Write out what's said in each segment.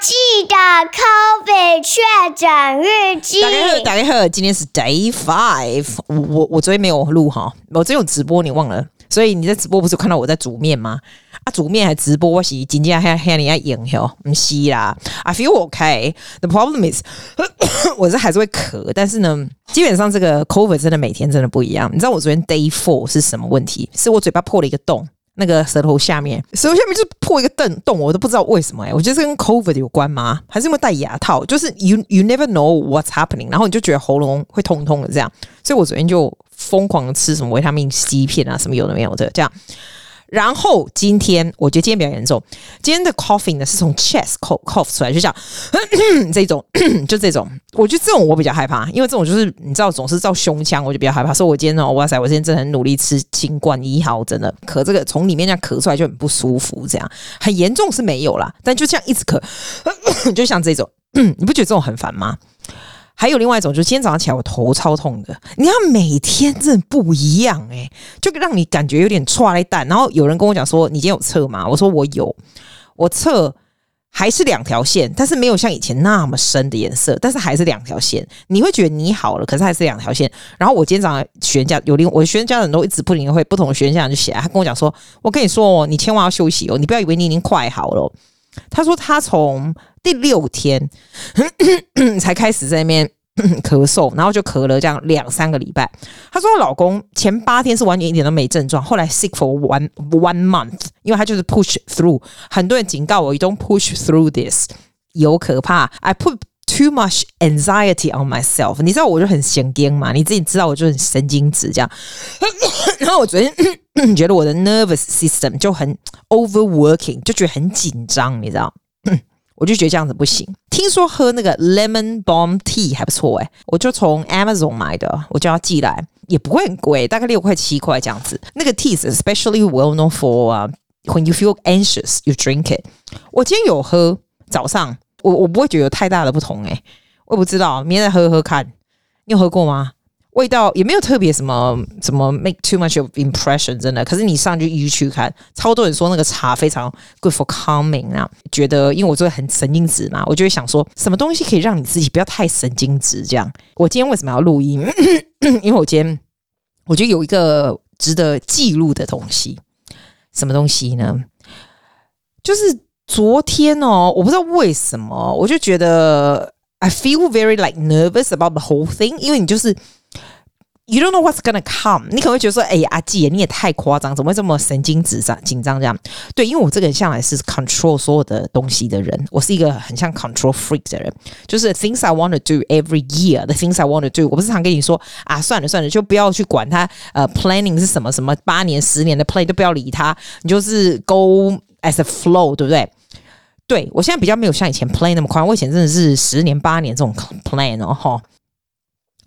记的 COVID 确诊日记。大家好，大家好，今天是 Day Five。我我我昨天没有录哈，我昨天有直播，你忘了？所以你在直播不是看到我在煮面吗？啊，煮面还直播，我是今天还还你要演哟，不是啦。I feel okay. The problem is，我这还是会咳，但是呢，基本上这个 COVID 真的每天真的不一样。你知道我昨天 Day Four 是什么问题？是我嘴巴破了一个洞。那个舌头下面，舌头下面就破一个洞洞，我都不知道为什么哎、我觉得这跟 COVID 有关吗？还是因为戴牙套？就是 you you never know what's happening，然后你就觉得喉咙会痛痛的这样，所以我昨天就疯狂吃什么维他命 C 片啊，什么有的没有的这样。然后今天，我觉得今天比较严重。今天的 coughing 呢，是从 chest cough cough 出来，就像 这种，就这种。我觉得这种我比较害怕，因为这种就是你知道，总是照胸腔，我就比较害怕。所以我今天呢，哇塞，我今天真的很努力吃清冠一号，真的咳这个从里面这样咳出来就很不舒服，这样很严重是没有啦，但就这样一直咳，就像这种，你不觉得这种很烦吗？还有另外一种，就是今天早上起来我头超痛的。你要每天真的不一样诶、就让你感觉有点踹蛋。然后有人跟我讲说：“你今天有测吗？”我说：“我有，我测还是两条线，但是没有像以前那么深的颜色，但是还是两条线。你会觉得你好了，可是还是两条线。然后我今天早上学家有另我的学家长都一直不停会不同的学家长就写，他跟我讲说：“我跟你说哦，你千万要休息哦，你不要以为你已经快好了。”他说他从第六天才开始在那边咳嗽，然后就咳了这样两三个礼拜。她说她老公前八天是完全一点都没症状，后来 sick for one one month，因为他就是 push through。很多人警告我，you don't push through this，有可怕。I put too much anxiety on myself，你知道我就很神经嘛，你自己知道我就很神经质这样。然后我昨天觉得我的 nervous system 就很 overworking，就觉得很紧张，你知道。我就觉得这样子不行。听说喝那个 lemon balm tea 还不错哎，我就从 Amazon 买的，我叫他寄来，也不会很贵，大概六块七块这样子。那个 tea is especially well known for、when you feel anxious, you drink it。我今天有喝，早上我我不会觉得有太大的不同哎，我也不知道，明天再喝喝看。你有喝过吗？味道也没有特别什么什么 make too much of impression，真的。可是你上去一去看，超多人说那个茶非常 good for calming 啊。觉得因为我做的很神经质嘛，我就会想说什么东西可以让你自己不要太神经质。这样，我今天为什么要录音？因为我今天我觉得有一个值得记录的东西，什么东西呢？就是昨天哦，我不知道为什么，我就觉得 I feel very like nervous about the whole thing，因为你就是。You don't know what's gonna come。你可能会觉得说：“哎呀，阿季，你也太夸张，怎么会这么神经质、紧张这样？”对，因为我这个人向来是 control 所有的东西的人，我是一个很像 control freak 的人。就是 things I want to do every year, the things I want to do。我不是常跟你说啊，算了算了，就不要去管它。呃，planning 是什么什么八年、十年的 plan 都不要理它，你就是 go as a flow，对不对？对，我现在比较没有像以前 plan 那么宽，我以前真的是十年、八年这种 plan 哦，哈。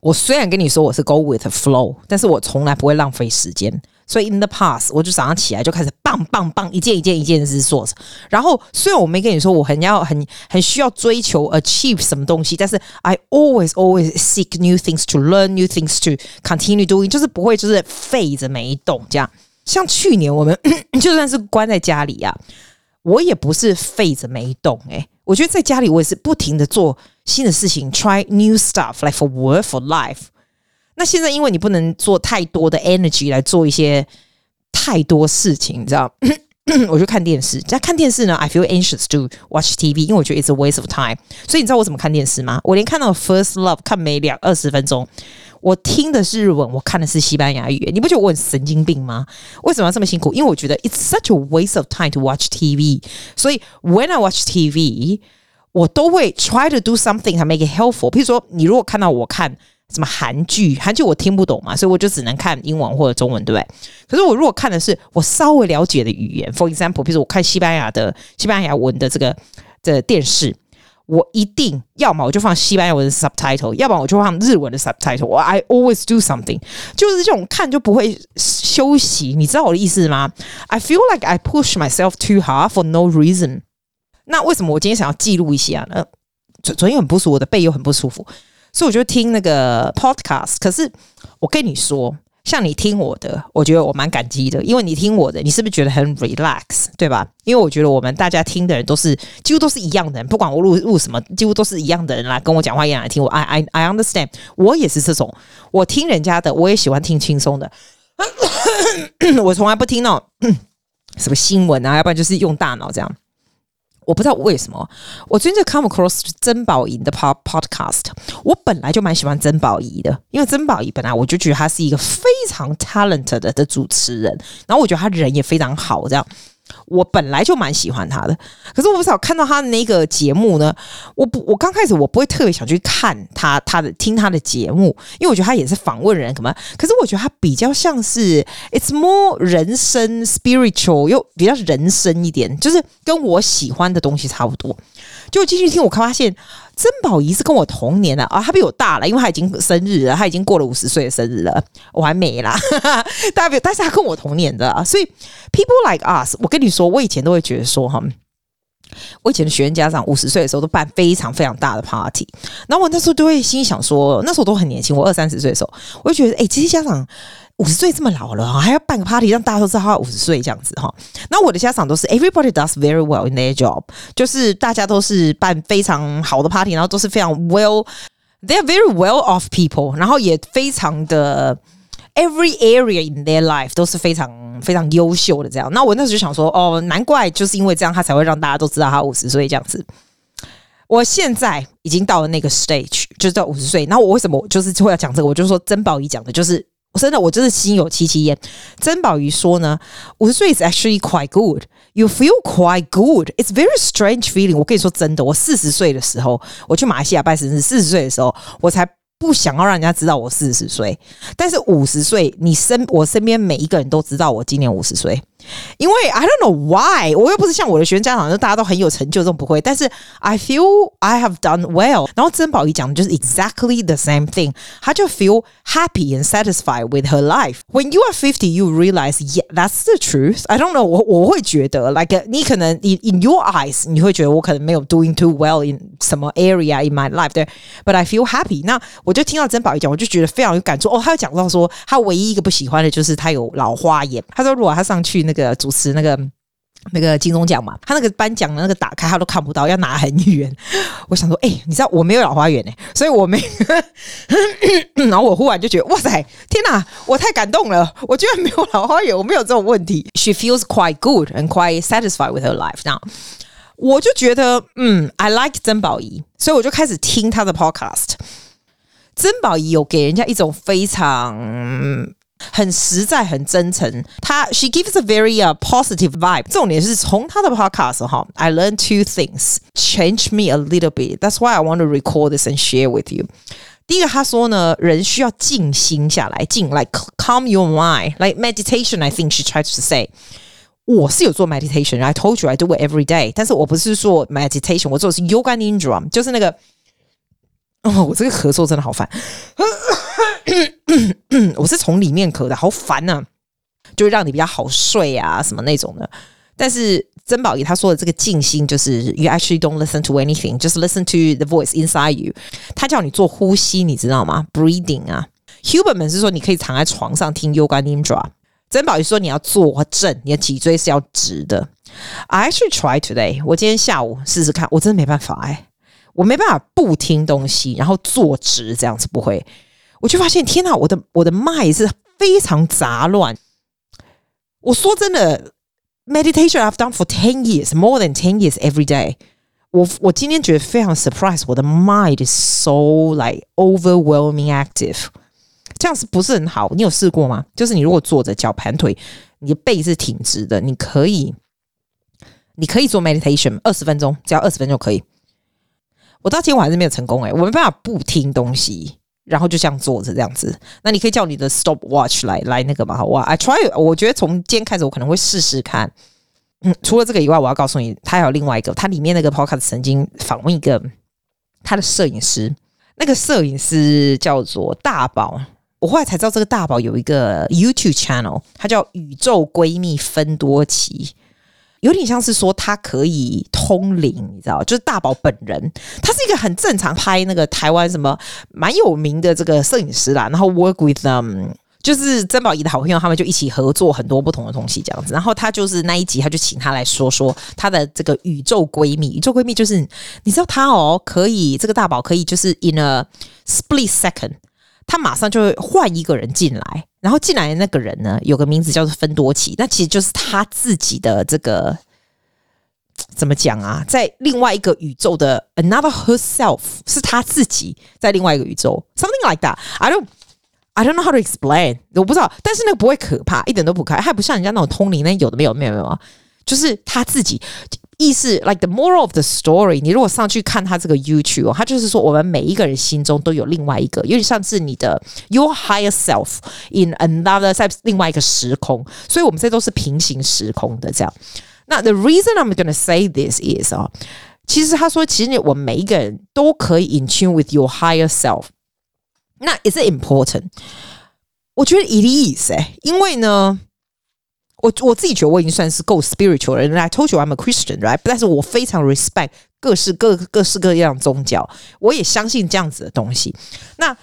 我虽然跟你说我是 go with the flow，但是我从来不会浪费时间。所以 in the past，我就早上起来就开始棒棒棒，一件一件一件事做。然后虽然我没跟你说我很要很很需要追求 achieve 什么东西，但是 I always always seek new things to learn, new things to continue doing，就是不会就是废着没动这样。像去年我们 就算是关在家里啊，我也不是废着没动诶、我觉得在家里我也是不停的做。新的事情，try new stuff，like for work for life。那现在因为你不能做太多的 energy 来做一些太多事情，你知道？我就看电视。在看电视呢，I feel anxious to watch TV，因为我觉得 it's a waste of time。所以你知道我怎么看电视吗？我连看到 First Love 看没两二十分钟，我听的是日文，我看的是西班牙语。你不觉得我很神经病吗？为什么要这么辛苦？因为我觉得 it's such a waste of time to watch TV。所以 when I watch TV。 我都会 try to do something to make it helpful。譬如说，你如果看到我看什么韩剧，韩剧我听不懂嘛，所以我就只能看英文或者中文，对不对？可是我如果看的是我稍微了解的语言，for example，譬如说我看西班牙的西班牙文的这个的电视，我一定要么我就放西班牙文的 subtitle，要不然我就放日文的 subtitle。我 I always do something，就是这种看就不会休息，你知道我的意思吗？I feel like I push myself too hard for no reason。那为什么我今天想要记录一下呢？昨昨天很不舒服，我的背又很不舒服，所以我就听那个 podcast。可是我跟你说，像你听我的，我觉得我蛮感激的，因为你听我的，你是不是觉得很 relax，对吧？因为我觉得我们大家听的人都是几乎都是一样的人，不管我录录什么，几乎都是一样的人来跟我讲话，一样来听我。I I I understand，我也是这种，我听人家的，我也喜欢听轻松的，我从来不听那种什么新闻啊，要不然就是用大脑这样。我不知道为什么，我最近就 come across 曾宝仪的 pod podcast。我本来就蛮喜欢曾宝仪的，因为曾宝仪本来我就觉得他是一个非常 talented 的主持人，然后我觉得他人也非常好，这样。我本来就蛮喜欢他的，可是我不知道看到他的那个节目呢，我不，我刚开始我不会特别想去看他他的听他的节目，因为我觉得他也是访问人，可能，可是我觉得他比较像是 it's more 人生 spiritual，又比较人生一点，就是跟我喜欢的东西差不多。就继续听，我发现曾宝仪是跟我同年的啊，她比我大了，因为她已经生日了，她已经过了五十岁的生日了，我还没啦，大家但是她跟我同年的，所以 people like us，我跟你说，我以前都会觉得说哈，我以前的学生家长五十岁的时候都办非常非常大的 party，然后我那时候都会心想说，那时候都很年轻，我二三十岁的时候，我就觉得哎，这些家长。五十岁这么老了，还要办个 party 让大家都知道他五十岁这样子哈。那我的家长都是 everybody does very well in their job，就是大家都是办非常好的 party，然后都是非常 well，they are very well off people，然后也非常的 every area in their life 都是非常非常优秀的这样。那我那时候就想说，哦，难怪就是因为这样，他才会让大家都知道他五十岁这样子。我现在已经到了那个 stage，就是到五十岁。那我为什么就是会要讲这个？我就说曾宝仪讲的就是。我真的，我真的心有戚戚焉。曾宝仪说呢，五十岁 is actually quite good. You feel quite good. It's very strange feeling. 我跟你说真的，我四十岁的时候，我去马来西亚拜生日，四十岁的时候，我才。不想要让人家知道我四十岁，但是五十岁，你身我身边每一个人都知道我今年五十岁，因为 I don't know why，我又不是像我的学生家长，就大家都很有成就，这种不会。但是 I feel I have done well。然后曾宝仪讲的就是 exactly the same thing，他就 feel happy and satisfied with her life。When you are fifty, you realize, yeah, that's the truth. I don't know，我我会觉得，like 你可能 in in your eyes，你会觉得我可能没有 doing too well in 什么 area in my life，对，but I feel happy。那我。我就听到曾宝仪讲，我就觉得非常有感触哦。他有讲到说，他唯一一个不喜欢的就是他有老花眼。他说，如果他上去那 那个主持那个那个金钟奖嘛，他那个颁奖的那个打开他都看不到，要拿很远。我想说，哎、你知道我没有老花眼哎、所以我没。然后我忽然就觉得，哇塞，天哪，我太感动了！我居然没有老花眼，我没有这种问题。She feels quite good and quite satisfied with her life now。我就觉得，嗯，I like 曾宝仪，所以我就开始听他的 podcast。曾宝仪有给人家一种非常很实在、很真诚。他 she gives a very uh, positive vibe。重点是从他的 podcast 哈，I learned two things, change me a little bit. That's why I want to record this and share with you。第一个，他说呢，人需要静心下来，静，like calm your mind, like meditation. I think she tries to say。我是有做 meditation，I told you I do it every day。但是我不是做 meditation，我做的是 yoga nidra，就是那个。哦，我这个咳嗽真的好烦， 我是从里面咳的，好烦呐、啊，就让你比较好睡啊，什么那种的。但是曾宝仪他说的这个静心，就是 you actually don't listen to anything，just listen to the voice inside you。他叫你做呼吸，你知道吗？Breathing 啊。Huberman 是说你可以躺在床上听 Yoga Nidra。曾宝仪说你要坐正，你的脊椎是要直的。I actually try today，我今天下午试试看，我真的没办法哎、我没办法不听东西，然后坐直这样子不会，我就发现天哪，我的我的脉是非常杂乱。我说真的，meditation I've done for ten years, more than ten years every day 我。我今天觉得非常 surprise，我的 mind is so like overwhelming active，这样是不是很好？你有试过吗？就是你如果坐着脚盘腿，你的背是挺直的，你可以你可以做 meditation 二十分钟，只要二十分钟就可以。我到今天我还是没有成功哎、欸，我没办法不听东西，然后就这样坐着这样子。那你可以叫你的 stopwatch 来来那个嘛？好哇，I try，我觉得从今天开始我可能会试试看。嗯，除了这个以外，我要告诉你，他还有另外一个，他里面那个 podcast 曾经访问一个他的摄影师，那个摄影师叫做大宝。我后来才知道这个大宝有一个 YouTube channel，他叫宇宙闺蜜芬多奇。有点像是说他可以通灵，你知道，就是大宝本人，他是一个很正常拍那个台湾什么蛮有名的这个摄影师啦，然后 work with them 就是曾宝仪的好朋友，他们就一起合作很多不同的东西，这样子。然后他就是那一集，他就请他来说说他的这个宇宙闺蜜。宇宙闺蜜就是你知道他哦，可以这个大宝可以就是 in a split second，他马上就会换一个人进来，然后进来的那个人呢，有个名字叫做芬多奇，那其实就是他自己的这个怎么讲啊，在另外一个宇宙的 another herself 是他自己在另外一个宇宙，something like that。I don't。I don't know how to explain，我不知道，但是那个不会可怕，一点都不可怕，还不像人家那种通灵，那有的没有没有没有啊，就是他自己意思，like the moral of the story。你如果上去看他这个 YouTube 哦，他就是说，我们每一个人心中都有另外一个，有点像是你的 your higher self in another 在另外一个时空，所以我们这都是平行时空的这样。那 the reason I'm gonna say this is 啊，其实他说，其实我们每一个人都可以 in tune with your higher self。那 is it important？我觉得 it is 哎、欸，因为呢， 我我自己觉得我已经算是够 spiritual 了。I told you I'm a Christian，right？但是我非常 respect 各式各各式各样宗教，我也相信这样子的东西。那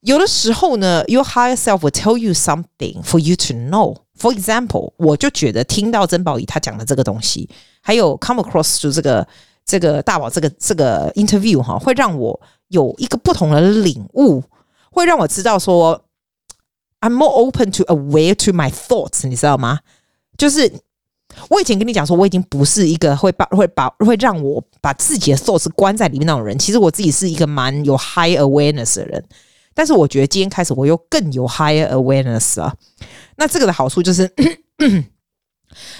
有的时候呢，your higher self will tell you something for you to know。For example，我就觉得听到曾宝仪他讲的这个东西，还有 come across 就这个这个大宝这个这个 interview 哈，会让我。有一个不同的领悟，会让我知道说 ，I'm more open to aware to my thoughts，你知道吗？就是我以前跟你讲说，我已经不是一个会把会把会让我把自己的 thoughts 关在里面那种人。其实我自己是一个蛮有 high awareness 的人，但是我觉得今天开始我又更有 higher awareness 了。那这个的好处就是，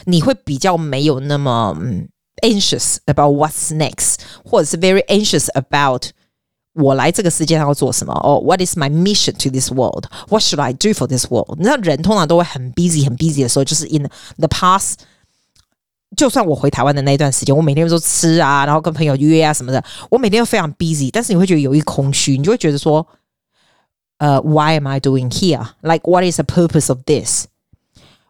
你会比较没有那么 anxious about what's next，或者是 very anxious about。 我来这个世界上要做什么？哦、，What is my mission to this world? What should I do for this world？你知道，人通常都会很 busy、很 busy 的时候，就是 in the past。就算我回台湾的那一段时间，我每天都吃啊，然后跟朋友约啊什么的，我每天都非常 busy。但是你会觉得有一空虚，你就会觉得说，呃、，Why am I doing here? Like, what is the purpose of this？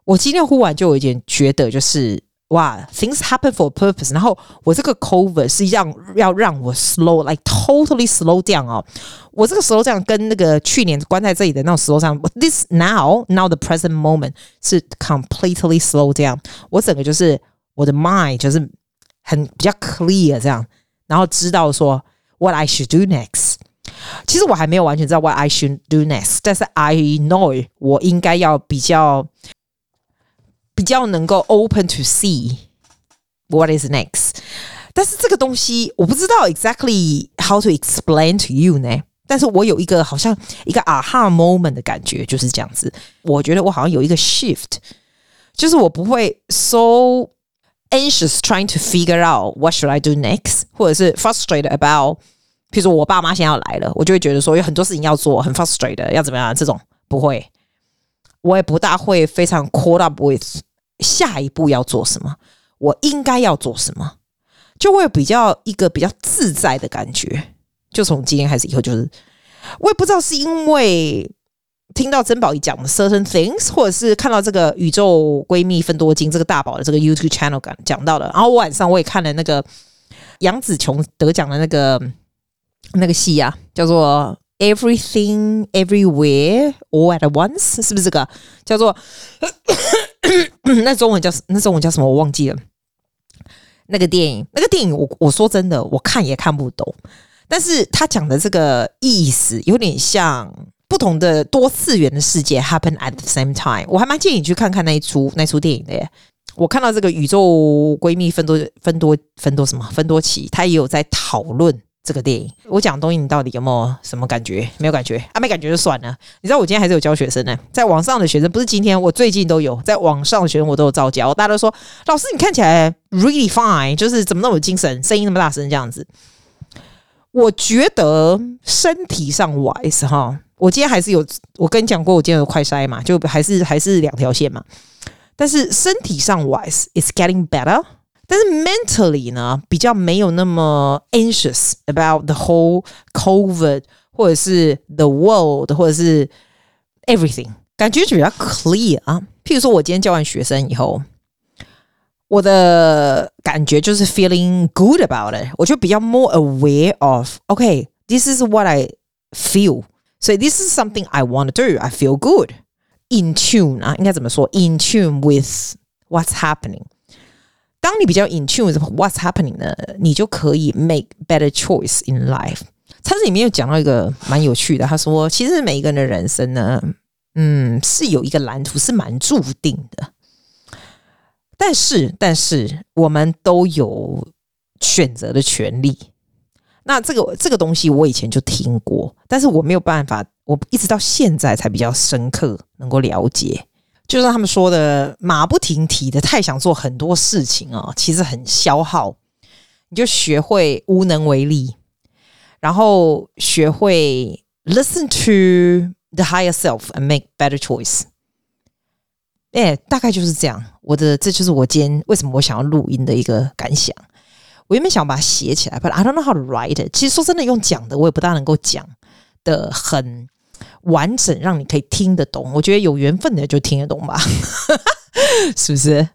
我今天忽然就有一点觉得，就是。哇，things happen for a purpose。然后我这个 COVID 是让要让我 slow，like totally slow down 哦。我这个 slow down 跟那个去年关在这里的那种 slow down，this now now the present moment 是 completely slow down。我整个就是我的 mind 就是很比较 clear 这样，然后知道说 what I should do next。其实我还没有完全知道 what I should do next，但是 I know 我应该要比较。 比较能够 open to see what is next，但是这个东西我不知道 exactly how to explain to you 呢。但是我有一个好像一个 aha moment 的感觉，就是这样子。我觉得我好像有一个 shift，就是我不会 so anxious trying to figure out what should I do next，或者是 frustrated about，譬如说我爸妈现在要来了，我就会觉得说有很多事情要做，很 frustrated，要怎么样？这种不会，我也不大会非常 caught up with。 下一步要做什么？我应该要做什么？就会比较一个比较自在的感觉。就从今天开始以后，就是我也不知道是因为听到曾宝仪讲的 certain things，或者是看到这个宇宙闺蜜分多金这个大宝的这个 YouTube channel 讲讲到的。然后我晚上我也看了那个杨紫琼得奖的那个那个戏啊，叫做 Everything Everywhere All at Once，是不是这个叫做？那中文叫那中文叫什么？我忘记了。那个电影，那个电影我，我说真的，我看也看不懂。但是他讲的这个意思有点像不同的多次元的世界 happen at the same time。我还蛮建议你去看看那一出那出电影的。我看到这个宇宙闺蜜分多分多分多什么分多奇，他也有在讨论。这个电影，我讲的东西，你到底有没有什么感觉？没有感觉啊，没感觉就算了。你知道我今天还是有教学生呢，在网上的学生不是今天，我最近都有在网上的学生，我都有照教。大家都说，老师你看起来 really fine，就是怎么那么有精神，声音那么大声这样子。我觉得身体上 wise 哈，我今天还是有，我跟你讲过，我今天有快筛嘛，就还是还是两条线嘛。但是身体上 wise is getting better。但是 mentally 呢，比较没有那么 anxious about the whole COVID，或者是 the world，或者是 everything，感觉就比较 clear 啊。譬如说，我今天教完学生以后，我的感觉就是 feeling good about it，我就比较 more aware of，OK，this is what I feel。 所以 this is something I want to do. I feel good. In tune 啊，应该怎么说？In tune with what's happening. 当你比较 in tune with what's happening 呢，你就可以 make better choice in life。他这里面有讲到一个蛮有趣的，他说，其实每一个人的人生呢，嗯，是有一个蓝图，是蛮注定的。但是，但是我们都有选择的权利。那这个这个东西我以前就听过，但是我没有办法，我一直到现在才比较深刻能够了解。就是他们说的马不停蹄的太想做很多事情啊，其实很消耗。你就学会无能为力，然后学会 listen to the higher self and make better choice。哎，大概就是这样。我的这就是我今天为什么我想要录音的一个感想。我原本想把它写起来，but I don't know how to write。其实说真的，用讲的我也不大能够讲的很完整，让你可以听得懂。我觉得有缘分的就听得懂吧，是不是？